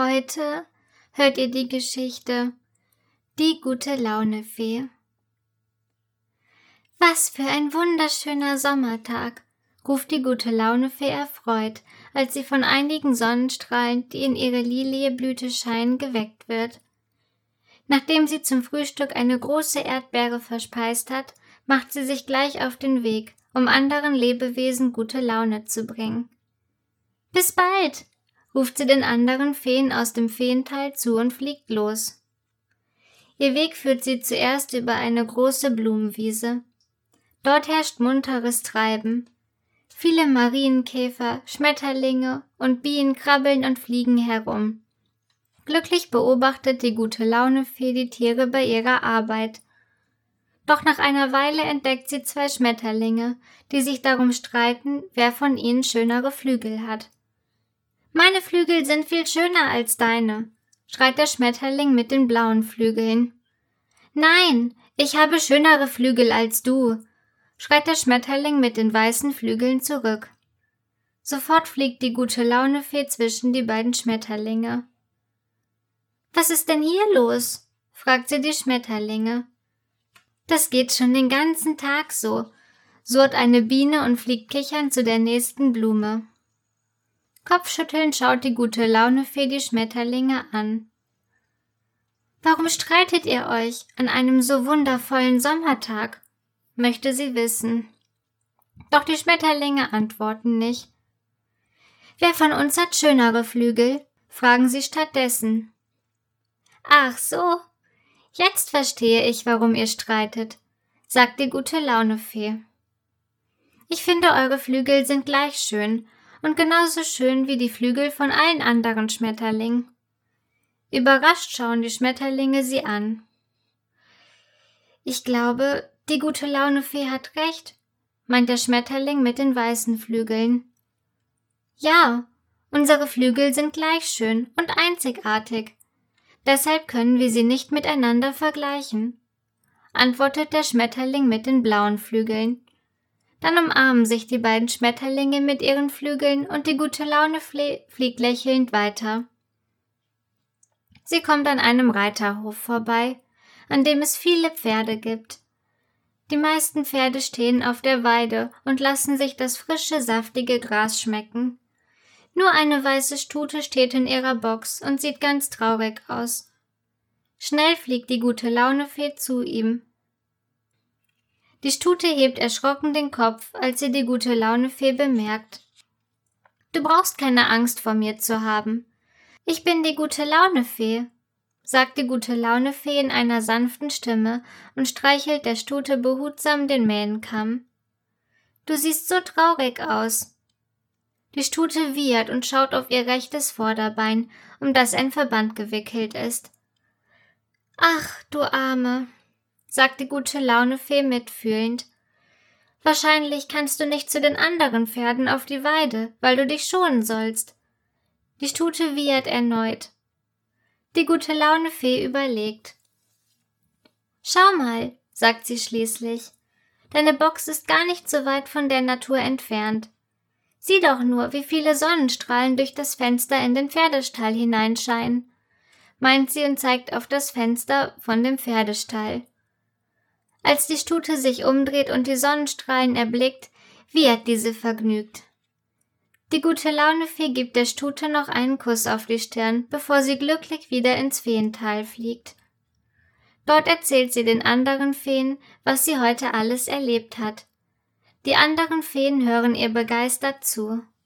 Heute hört ihr die Geschichte Die gute Laune Fee. Was für ein wunderschöner Sommertag, ruft die gute Laune Fee erfreut, als sie von einigen Sonnenstrahlen, die in ihre Lilieblüte scheinen, geweckt wird. Nachdem sie zum Frühstück eine große Erdbeere verspeist hat, macht sie sich gleich auf den Weg, um anderen Lebewesen gute Laune zu bringen. Bis bald, ruft sie den anderen Feen aus dem Feenteil zu und fliegt los. Ihr Weg führt sie zuerst über eine große Blumenwiese. Dort herrscht munteres Treiben. Viele Marienkäfer, Schmetterlinge und Bienen krabbeln und fliegen herum. Glücklich beobachtet die gute Launefee die Tiere bei ihrer Arbeit. Doch nach einer Weile entdeckt sie zwei Schmetterlinge, die sich darum streiten, wer von ihnen schönere Flügel hat. Meine Flügel sind viel schöner als deine, schreit der Schmetterling mit den blauen Flügeln. Nein, ich habe schönere Flügel als du, schreit der Schmetterling mit den weißen Flügeln zurück. Sofort fliegt die gute Launefee zwischen die beiden Schmetterlinge. Was ist denn hier los? fragt sie die Schmetterlinge. Das geht schon den ganzen Tag so, surrt eine Biene und fliegt kichernd zu der nächsten Blume. Kopfschüttelnd schaut die gute Launefee die Schmetterlinge an. Warum streitet ihr euch an einem so wundervollen Sommertag? möchte sie wissen. Doch die Schmetterlinge antworten nicht. Wer von uns hat schönere Flügel? fragen sie stattdessen. Ach so, jetzt verstehe ich, warum ihr streitet, sagt die gute Launefee. Ich finde, eure Flügel sind gleich schön und genauso schön wie die Flügel von allen anderen Schmetterlingen. Überrascht schauen die Schmetterlinge sie an. Ich glaube, die gute Launefee hat recht, meint der Schmetterling mit den weißen Flügeln. Ja, unsere Flügel sind gleich schön und einzigartig. Deshalb können wir sie nicht miteinander vergleichen, antwortet der Schmetterling mit den blauen Flügeln. Dann umarmen sich die beiden Schmetterlinge mit ihren Flügeln und die gute Laune fliegt lächelnd weiter. Sie kommt an einem Reiterhof vorbei, an dem es viele Pferde gibt. Die meisten Pferde stehen auf der Weide und lassen sich das frische, saftige Gras schmecken. Nur eine weiße Stute steht in ihrer Box und sieht ganz traurig aus. Schnell fliegt die gute Launefee zu ihm. Die Stute hebt erschrocken den Kopf, als sie die gute Launefee bemerkt. Du brauchst keine Angst vor mir zu haben. Ich bin die gute Launefee, sagt die gute Launefee in einer sanften Stimme und streichelt der Stute behutsam den Mähnenkamm. Du siehst so traurig aus. Die Stute wiehert und schaut auf ihr rechtes Vorderbein, um das ein Verband gewickelt ist. Ach, du Arme, sagt die gute Launefee mitfühlend. Wahrscheinlich kannst du nicht zu den anderen Pferden auf die Weide, weil du dich schonen sollst. Die Stute wiehert erneut. Die gute Launefee überlegt. Schau mal, sagt sie schließlich. Deine Box ist gar nicht so weit von der Natur entfernt. Sieh doch nur, wie viele Sonnenstrahlen durch das Fenster in den Pferdestall hineinscheinen, meint sie und zeigt auf das Fenster von dem Pferdestall. Als die Stute sich umdreht und die Sonnenstrahlen erblickt, wiehert diese vergnügt. Die gute Launefee gibt der Stute noch einen Kuss auf die Stirn, bevor sie glücklich wieder ins Feental fliegt. Dort erzählt sie den anderen Feen, was sie heute alles erlebt hat. Die anderen Feen hören ihr begeistert zu.